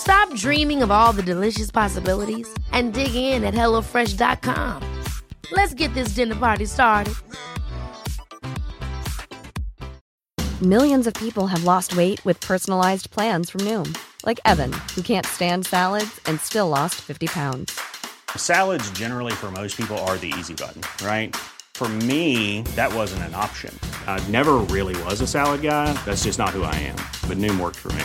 Stop dreaming of all the delicious possibilities and dig in at HelloFresh.com. Let's get this dinner party started. Millions of people have lost weight with personalized plans from Noom, like Evan, who can't stand salads and still lost 50 pounds. Salads, generally, for most people, are the easy button, right? For me, that wasn't an option. I never really was a salad guy. That's just not who I am. But Noom worked for me.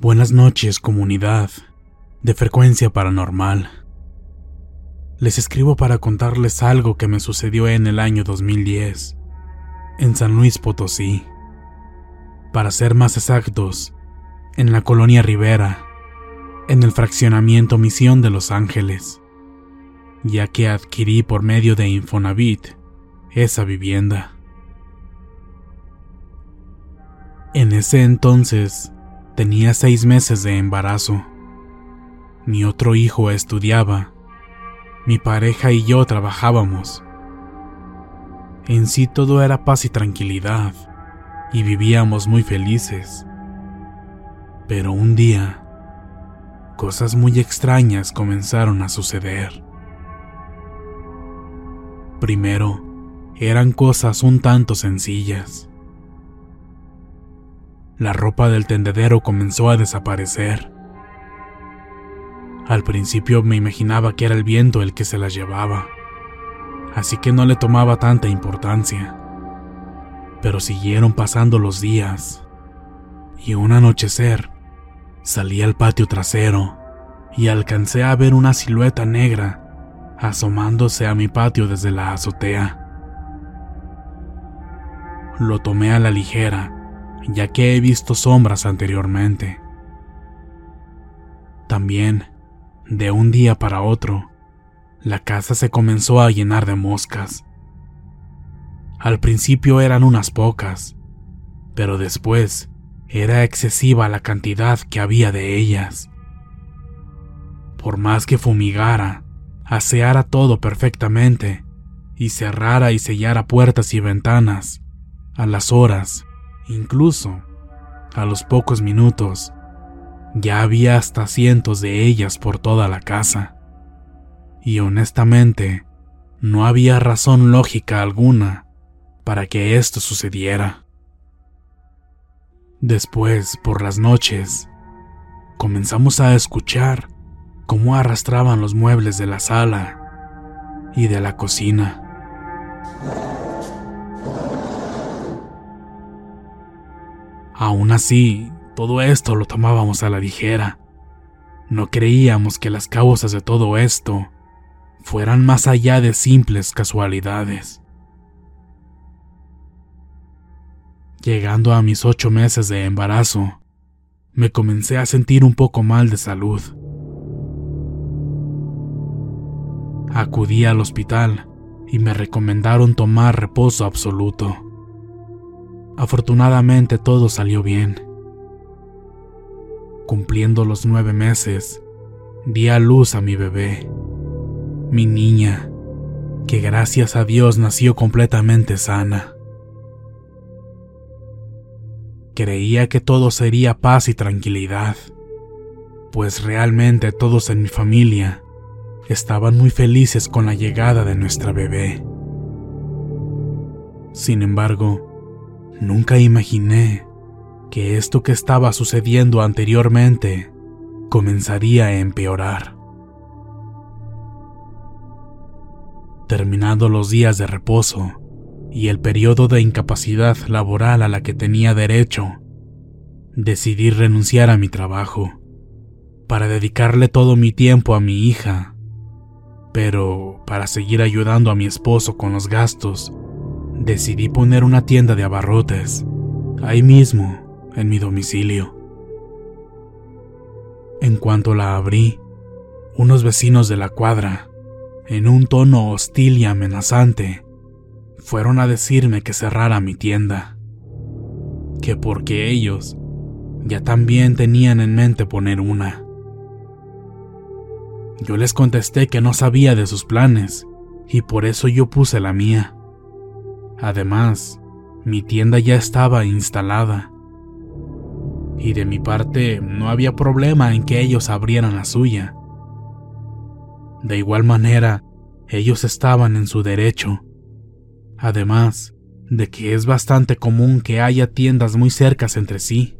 Buenas noches, comunidad de frecuencia paranormal. Les escribo para contarles algo que me sucedió en el año 2010, en San Luis Potosí. Para ser más exactos, en la colonia Rivera, en el fraccionamiento Misión de Los Ángeles, ya que adquirí por medio de Infonavit esa vivienda. En ese entonces tenía seis meses de embarazo. Mi otro hijo estudiaba. Mi pareja y yo trabajábamos. En sí todo era paz y tranquilidad, y vivíamos muy felices. Pero un día, cosas muy extrañas comenzaron a suceder. Primero, eran cosas un tanto sencillas. La ropa del tendedero comenzó a desaparecer. Al principio me imaginaba que era el viento el que se la llevaba, así que no le tomaba tanta importancia. Pero siguieron pasando los días, y un anochecer salí al patio trasero y alcancé a ver una silueta negra asomándose a mi patio desde la azotea. Lo tomé a la ligera, ya que he visto sombras anteriormente. También, de un día para otro, la casa se comenzó a llenar de moscas. Al principio eran unas pocas, pero después era excesiva la cantidad que había de ellas. Por más que fumigara, aseara todo perfectamente y cerrara y sellara puertas y ventanas, a las horas, incluso a los pocos minutos, ya había hasta cientos de ellas por toda la casa. Y honestamente, no había razón lógica alguna para que esto sucediera. Después, por las noches, comenzamos a escuchar cómo arrastraban los muebles de la sala y de la cocina. Aún así, todo esto lo tomábamos a la ligera. No creíamos que las causas de todo esto fueran más allá de simples casualidades. Llegando a mis ocho meses de embarazo, me comencé a sentir un poco mal de salud. Acudí al hospital y me recomendaron tomar reposo absoluto. Afortunadamente todo salió bien. Cumpliendo los nueve meses, di a luz a mi bebé, mi niña, que gracias a Dios nació completamente sana. Creía que todo sería paz y tranquilidad, pues realmente todos en mi familia estaban muy felices con la llegada de nuestra bebé. Sin embargo, nunca imaginé que esto que estaba sucediendo anteriormente comenzaría a empeorar. Terminando los días de reposo y el periodo de incapacidad laboral a la que tenía derecho, decidí renunciar a mi trabajo para dedicarle todo mi tiempo a mi hija. Pero para seguir ayudando a mi esposo con los gastos, decidí poner una tienda de abarrotes, ahí mismo, en mi domicilio. En cuanto la abrí, unos vecinos de la cuadra, en un tono hostil y amenazante, fueron a decirme que cerrara mi tienda, que porque ellos ya también tenían en mente poner una. Yo les contesté que no sabía de sus planes y por eso yo puse la mía. Además, mi tienda ya estaba instalada y de mi parte no había problema en que ellos abrieran la suya. De igual manera, ellos estaban en su derecho. Además de que es bastante común que haya tiendas muy cercas entre sí.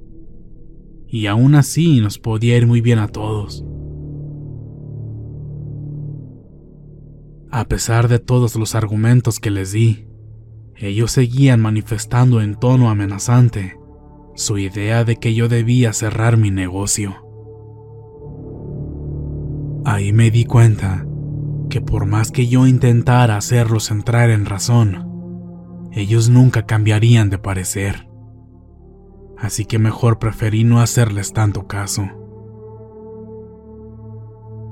Y aún así nos podía ir muy bien a todos. A pesar de todos los argumentos que les di, ellos seguían manifestando en tono amenazante su idea de que yo debía cerrar mi negocio. Ahí me di cuenta que por más que yo intentara hacerlos entrar en razón, ellos nunca cambiarían de parecer. Así que mejor preferí no hacerles tanto caso.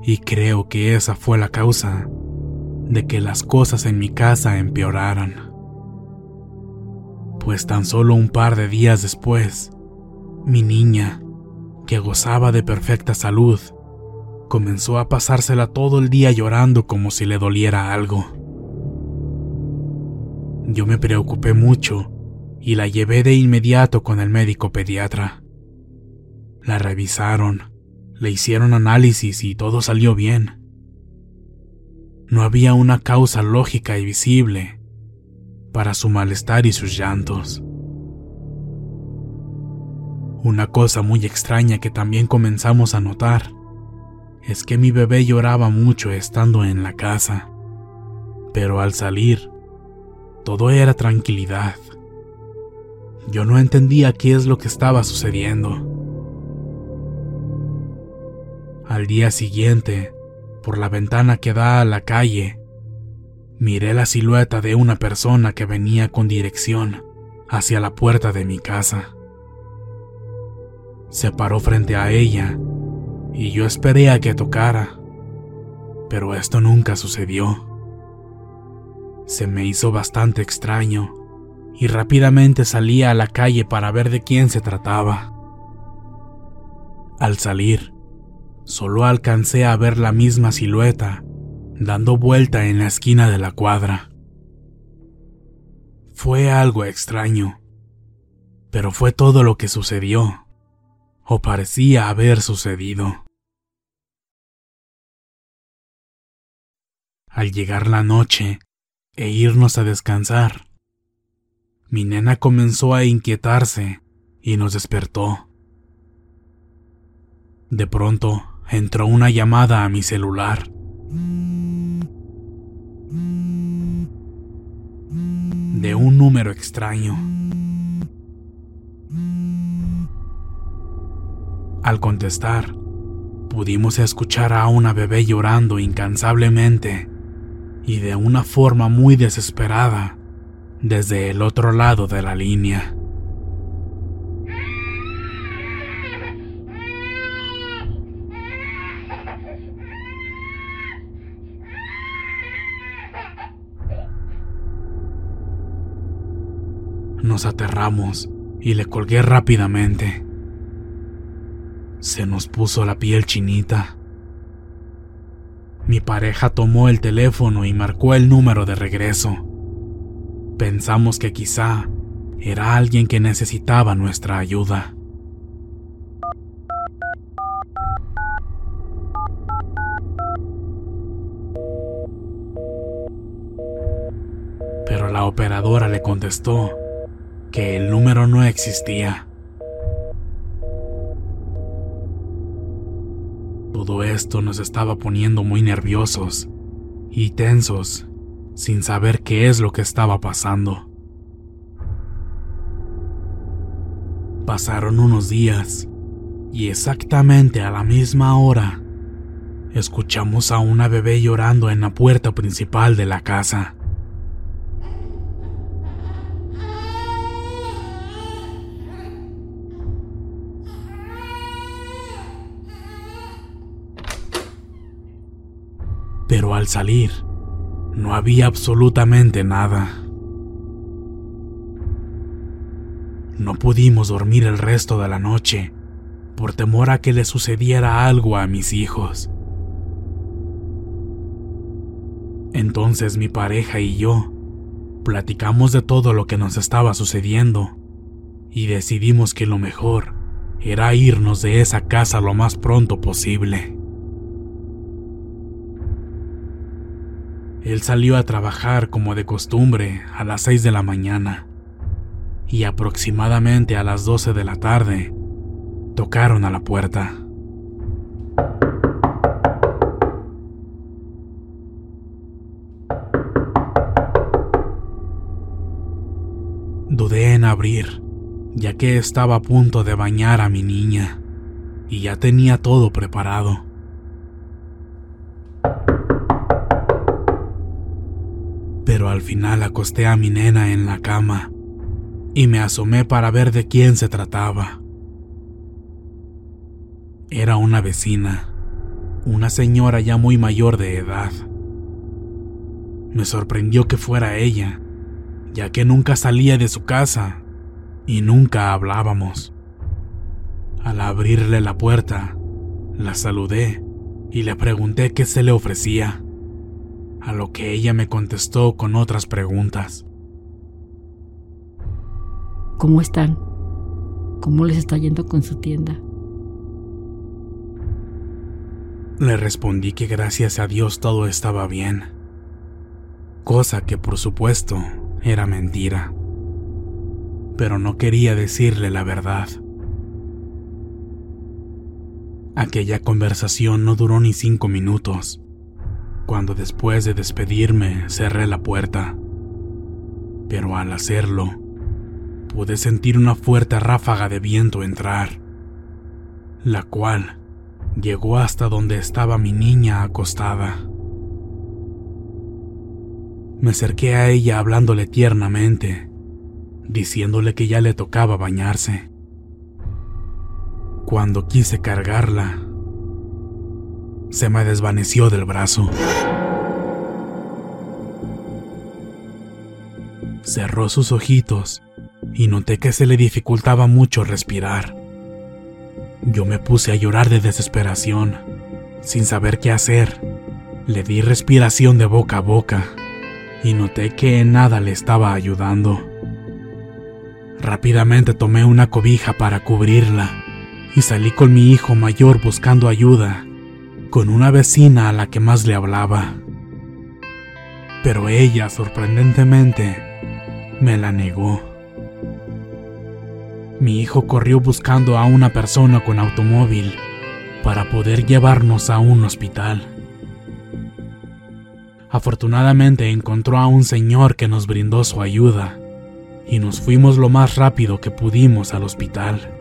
Y creo que esa fue la causa de que las cosas en mi casa empeoraran pues tan solo un par de días después, mi niña, que gozaba de perfecta salud, comenzó a pasársela todo el día llorando como si le doliera algo. Yo me preocupé mucho y la llevé de inmediato con el médico pediatra. La revisaron, le hicieron análisis y todo salió bien. No había una causa lógica y visible para su malestar y sus llantos. Una cosa muy extraña que también comenzamos a notar es que mi bebé lloraba mucho estando en la casa, pero al salir, todo era tranquilidad. Yo no entendía qué es lo que estaba sucediendo. Al día siguiente, por la ventana que da a la calle, miré la silueta de una persona que venía con dirección hacia la puerta de mi casa. Se paró frente a ella y yo esperé a que tocara, pero esto nunca sucedió. Se me hizo bastante extraño y rápidamente salí a la calle para ver de quién se trataba. Al salir, solo alcancé a ver la misma silueta dando vuelta en la esquina de la cuadra. Fue algo extraño, pero fue todo lo que sucedió, o parecía haber sucedido. Al llegar la noche e irnos a descansar, mi nena comenzó a inquietarse y nos despertó. De pronto entró una llamada a mi celular. De un número extraño. Al contestar, pudimos escuchar a una bebé llorando incansablemente y de una forma muy desesperada desde el otro lado de la línea. Nos aterramos y le colgué rápidamente. Se nos puso la piel chinita. Mi pareja tomó el teléfono y marcó el número de regreso. Pensamos que quizá era alguien que necesitaba nuestra ayuda. Pero la operadora le contestó que el número no existía. Todo esto nos estaba poniendo muy nerviosos y tensos, sin saber qué es lo que estaba pasando. Pasaron unos días y exactamente a la misma hora escuchamos a una bebé llorando en la puerta principal de la casa. Al salir, no había absolutamente nada. No pudimos dormir el resto de la noche por temor a que le sucediera algo a mis hijos. Entonces mi pareja y yo platicamos de todo lo que nos estaba sucediendo y decidimos que lo mejor era irnos de esa casa lo más pronto posible. Él salió a trabajar como de costumbre a las 6 de la mañana y aproximadamente a las 12 de la tarde tocaron a la puerta. Dudé en abrir, ya que estaba a punto de bañar a mi niña y ya tenía todo preparado. Pero al final acosté a mi nena en la cama y me asomé para ver de quién se trataba. Era una vecina, una señora ya muy mayor de edad. Me sorprendió que fuera ella, ya que nunca salía de su casa y nunca hablábamos. Al abrirle la puerta, la saludé y le pregunté qué se le ofrecía a lo que ella me contestó con otras preguntas. ¿Cómo están? ¿Cómo les está yendo con su tienda? Le respondí que gracias a Dios todo estaba bien, cosa que por supuesto era mentira, pero no quería decirle la verdad. Aquella conversación no duró ni cinco minutos cuando después de despedirme cerré la puerta. Pero al hacerlo, pude sentir una fuerte ráfaga de viento entrar, la cual llegó hasta donde estaba mi niña acostada. Me acerqué a ella hablándole tiernamente, diciéndole que ya le tocaba bañarse. Cuando quise cargarla, se me desvaneció del brazo. Cerró sus ojitos y noté que se le dificultaba mucho respirar. Yo me puse a llorar de desesperación, sin saber qué hacer. Le di respiración de boca a boca y noté que nada le estaba ayudando. Rápidamente tomé una cobija para cubrirla y salí con mi hijo mayor buscando ayuda con una vecina a la que más le hablaba. Pero ella, sorprendentemente, me la negó. Mi hijo corrió buscando a una persona con automóvil para poder llevarnos a un hospital. Afortunadamente encontró a un señor que nos brindó su ayuda y nos fuimos lo más rápido que pudimos al hospital.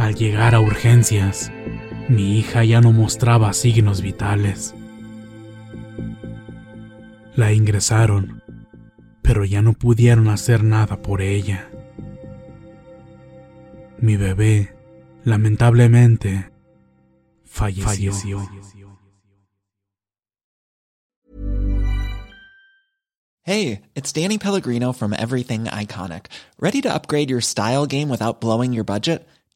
Al llegar a urgencias, mi hija ya no mostraba signos vitales. La ingresaron, pero ya no pudieron hacer nada por ella. Mi bebé, lamentablemente, falleció. Hey, it's Danny Pellegrino from Everything Iconic. Ready to upgrade your style game without blowing your budget?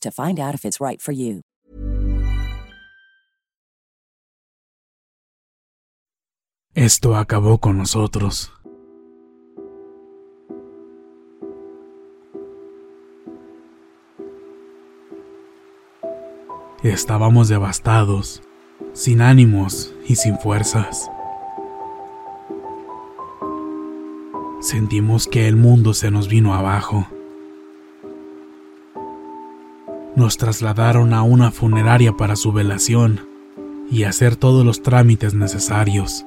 to find out if it's right for you. Esto acabó con nosotros. Estábamos devastados, sin ánimos y sin fuerzas. Sentimos que el mundo se nos vino abajo. Nos trasladaron a una funeraria para su velación y hacer todos los trámites necesarios,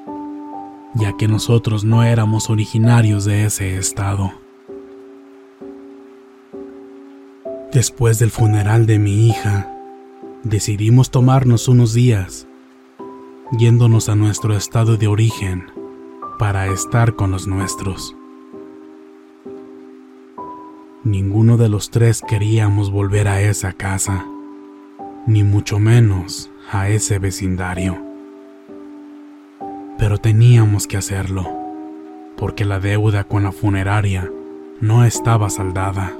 ya que nosotros no éramos originarios de ese estado. Después del funeral de mi hija, decidimos tomarnos unos días, yéndonos a nuestro estado de origen para estar con los nuestros. Ninguno de los tres queríamos volver a esa casa, ni mucho menos a ese vecindario. Pero teníamos que hacerlo, porque la deuda con la funeraria no estaba saldada.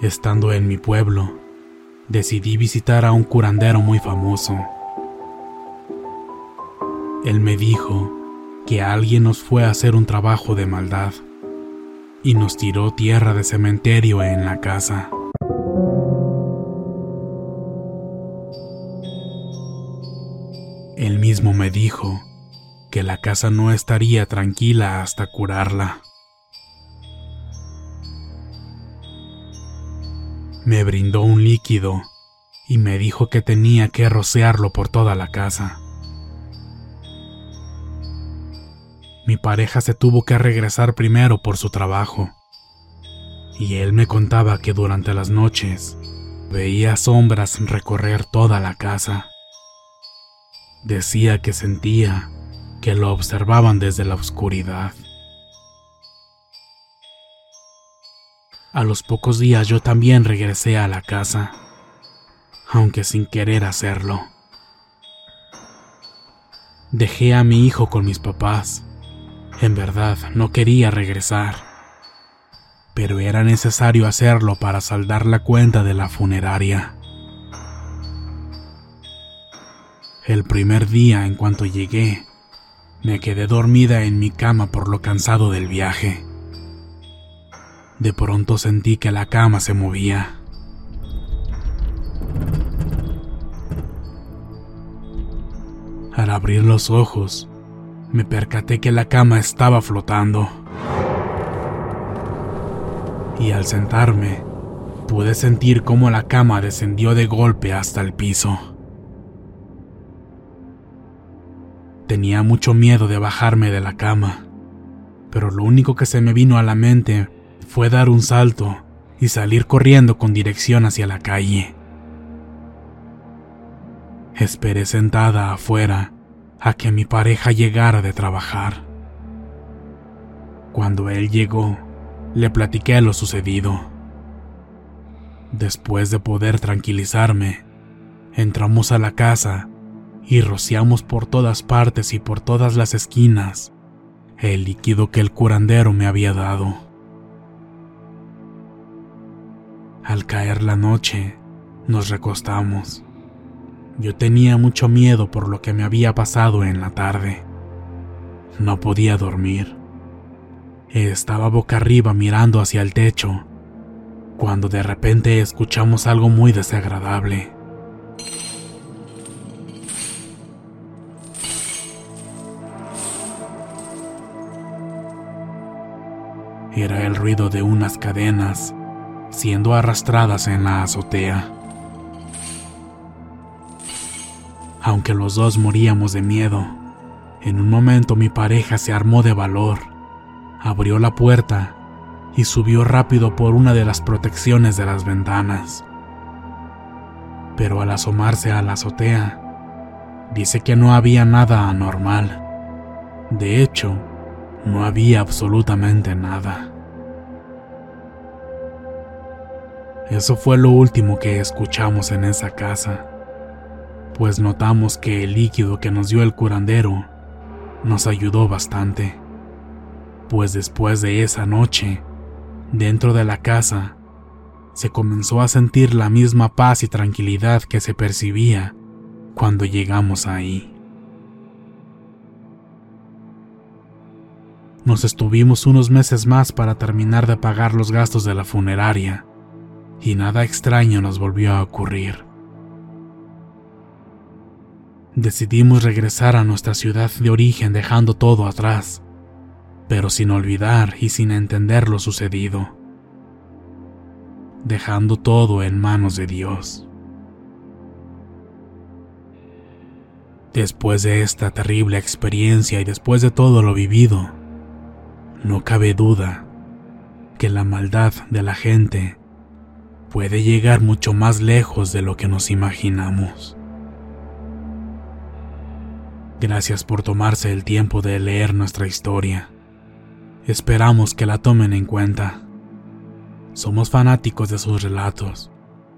Estando en mi pueblo, decidí visitar a un curandero muy famoso. Él me dijo que alguien nos fue a hacer un trabajo de maldad y nos tiró tierra de cementerio en la casa. Él mismo me dijo que la casa no estaría tranquila hasta curarla. Me brindó un líquido y me dijo que tenía que rociarlo por toda la casa. Mi pareja se tuvo que regresar primero por su trabajo, y él me contaba que durante las noches veía sombras recorrer toda la casa. Decía que sentía que lo observaban desde la oscuridad. A los pocos días yo también regresé a la casa, aunque sin querer hacerlo. Dejé a mi hijo con mis papás en verdad, no quería regresar, pero era necesario hacerlo para saldar la cuenta de la funeraria. El primer día, en cuanto llegué, me quedé dormida en mi cama por lo cansado del viaje. De pronto sentí que la cama se movía. Al abrir los ojos, me percaté que la cama estaba flotando. Y al sentarme, pude sentir cómo la cama descendió de golpe hasta el piso. Tenía mucho miedo de bajarme de la cama, pero lo único que se me vino a la mente fue dar un salto y salir corriendo con dirección hacia la calle. Esperé sentada afuera a que mi pareja llegara de trabajar. Cuando él llegó, Le platiqué lo sucedido. Después de poder tranquilizarme, entramos a la casa y rociamos por todas partes y por todas las esquinas el líquido que el curandero me había dado. Al caer la noche, nos recostamos. Yo tenía mucho miedo por lo que me había pasado en la tarde. No podía dormir. Estaba boca arriba mirando hacia el techo, cuando de repente escuchamos algo muy desagradable. Era el ruido de unas cadenas siendo arrastradas en la azotea. Aunque los dos moríamos de miedo, en un momento mi pareja se armó de valor, abrió la puerta y subió rápido por una de las protecciones de las ventanas. Pero al asomarse a la azotea, dice que no había nada anormal. De hecho, no había absolutamente nada. Eso fue lo último que escuchamos en esa casa, pues notamos que el líquido que nos dio el curandero nos ayudó bastante, pues después de esa noche, dentro de la casa, se comenzó a sentir la misma paz y tranquilidad que se percibía cuando llegamos ahí. Nos estuvimos unos meses más para terminar de pagar los gastos de la funeraria y nada extraño nos volvió a ocurrir. Decidimos regresar a nuestra ciudad de origen dejando todo atrás, pero sin olvidar y sin entender lo sucedido, dejando todo en manos de Dios. Después de esta terrible experiencia y después de todo lo vivido, no cabe duda que la maldad de la gente puede llegar mucho más lejos de lo que nos imaginamos. Gracias por tomarse el tiempo de leer nuestra historia. Esperamos que la tomen en cuenta. Somos fanáticos de sus relatos.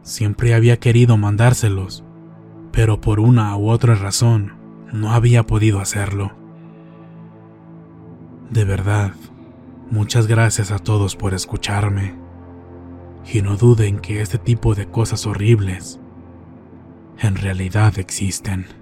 Siempre había querido mandárselos, pero por una u otra razón no había podido hacerlo. De verdad, muchas gracias a todos por escucharme y no duden que este tipo de cosas horribles en realidad existen.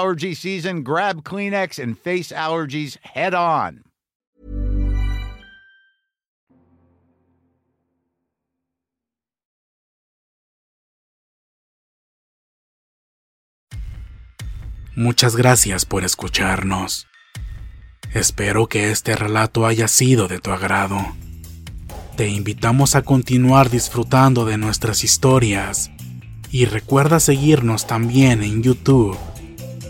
allergy season, grab Kleenex and face allergies head on. Muchas gracias por escucharnos. Espero que este relato haya sido de tu agrado. Te invitamos a continuar disfrutando de nuestras historias y recuerda seguirnos también en YouTube